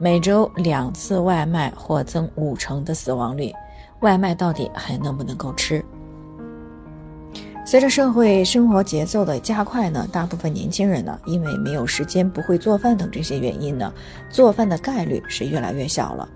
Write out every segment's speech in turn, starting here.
每周两次外卖或增五成的死亡率，外卖到底还能不能够吃？随着社会生活节奏的加快呢，大部分年轻人呢，因为没有时间、不会做饭等这些原因呢，做饭的概率是越来越小了。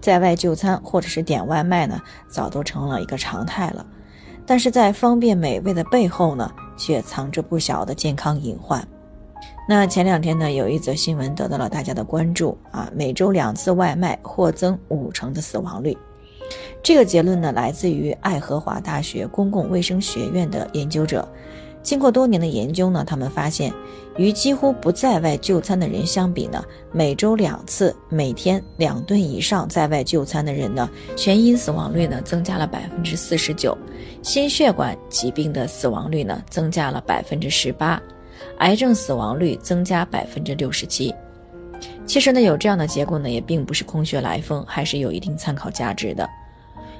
在外就餐或者是点外卖呢，早都成了一个常态了。但是在方便美味的背后呢，却藏着不小的健康隐患。那前两天呢，有一则新闻得到了大家的关注啊，每周两次外卖或增五成的死亡率。这个结论呢，来自于爱荷华大学公共卫生学院的研究者。经过多年的研究呢，他们发现，与几乎不在外就餐的人相比呢，每周两次、每天两顿以上在外就餐的人呢，全因死亡率呢增加了百分之四十九，心血管疾病的死亡率呢增加了百分之十八。癌症死亡率增加百分之六十七。其实呢，有这样的结果呢，也并不是空穴来风，还是有一定参考价值的。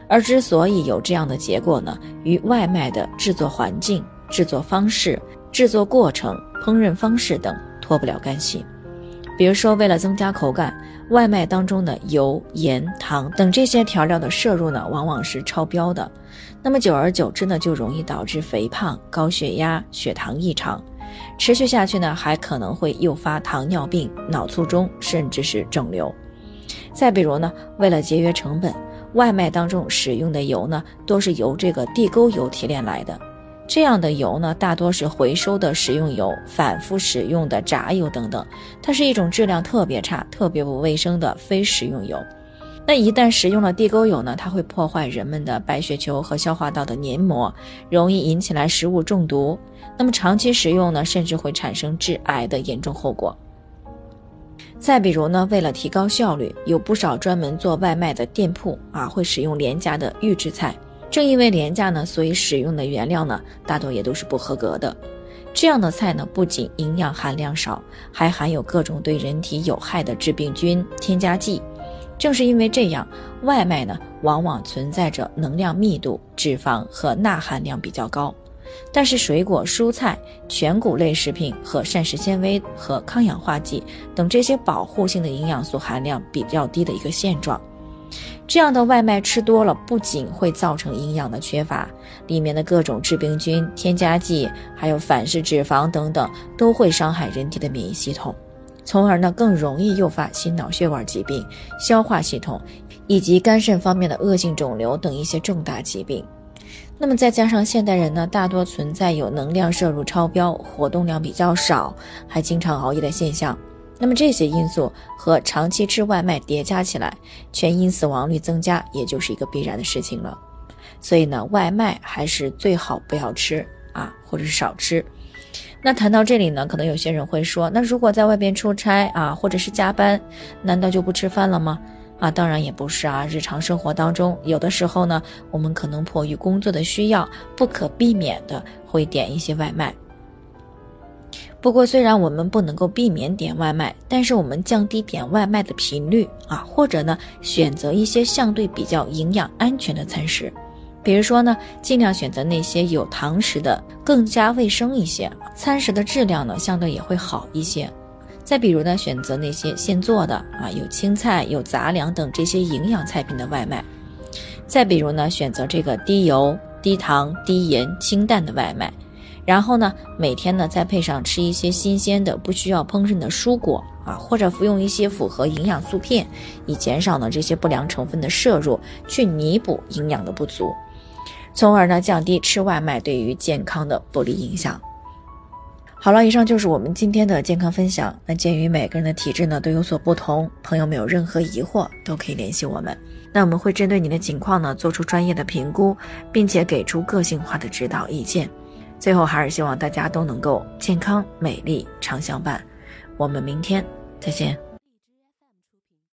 而之所以有这样的结果呢，与外卖的制作环境、制作方式、制作过程、烹饪方式等脱不了干系。比如说，为了增加口感，外卖当中的油、盐、糖等这些调料的摄入呢，往往是超标的。那么久而久之呢，就容易导致肥胖、高血压、血糖异常。持续下去呢，还可能会诱发糖尿病、脑卒中，甚至是肿瘤。再比如呢，为了节约成本，外卖当中使用的油呢，都是由这个地沟油提炼来的。这样的油呢，大多是回收的食用油、反复使用的炸油等等，它是一种质量特别差、特别不卫生的非食用油。那一旦食用了地沟油呢，它会破坏人们的白血球和消化道的黏膜，容易引起来食物中毒。那么长期食用呢，甚至会产生致癌的严重后果。再比如呢，为了提高效率，有不少专门做外卖的店铺啊，会使用廉价的预制菜。正因为廉价呢，所以使用的原料呢，大多也都是不合格的。这样的菜呢，不仅营养含量少，还含有各种对人体有害的致病菌、添加剂。正是因为这样，外卖呢往往存在着能量密度、脂肪和钠含量比较高，但是水果、蔬菜、全谷类食品和膳食纤维和抗氧化剂等这些保护性的营养素含量比较低的一个现状。这样的外卖吃多了，不仅会造成营养的缺乏，里面的各种致病菌、添加剂，还有反式脂肪等等，都会伤害人体的免疫系统。从而呢，更容易诱发心脑血管疾病、消化系统以及肝肾方面的恶性肿瘤等一些重大疾病。那么再加上现代人呢，大多存在有能量摄入超标、活动量比较少，还经常熬夜的现象。那么这些因素和长期吃外卖叠加起来，全因死亡率增加，也就是一个必然的事情了。所以呢，外卖还是最好不要吃啊，或者是少吃。那谈到这里呢，可能有些人会说，那如果在外边出差啊，或者是加班，难道就不吃饭了吗？啊，当然也不是啊。日常生活当中，有的时候呢，我们可能迫于工作的需要，不可避免的会点一些外卖。不过，虽然我们不能够避免点外卖，但是我们降低点外卖的频率啊，或者呢，选择一些相对比较营养安全的餐食。比如说呢，尽量选择那些有糖食的，更加卫生一些，餐食的质量呢相对也会好一些。再比如呢，选择那些现做的啊，有青菜、有杂粮等这些营养菜品的外卖。再比如呢，选择这个低油、低糖、低盐、清淡的外卖。然后呢，每天呢再配上吃一些新鲜的、不需要烹饪的蔬果啊，或者服用一些复合营养素片，以减少呢这些不良成分的摄入，去弥补营养的不足。从而呢，降低吃外卖对于健康的不利影响。好了，以上就是我们今天的健康分享。那鉴于每个人的体质呢都有所不同，朋友们有任何疑惑都可以联系我们。那我们会针对你的情况呢做出专业的评估，并且给出个性化的指导意见。最后还是希望大家都能够健康美丽常相伴。我们明天再见。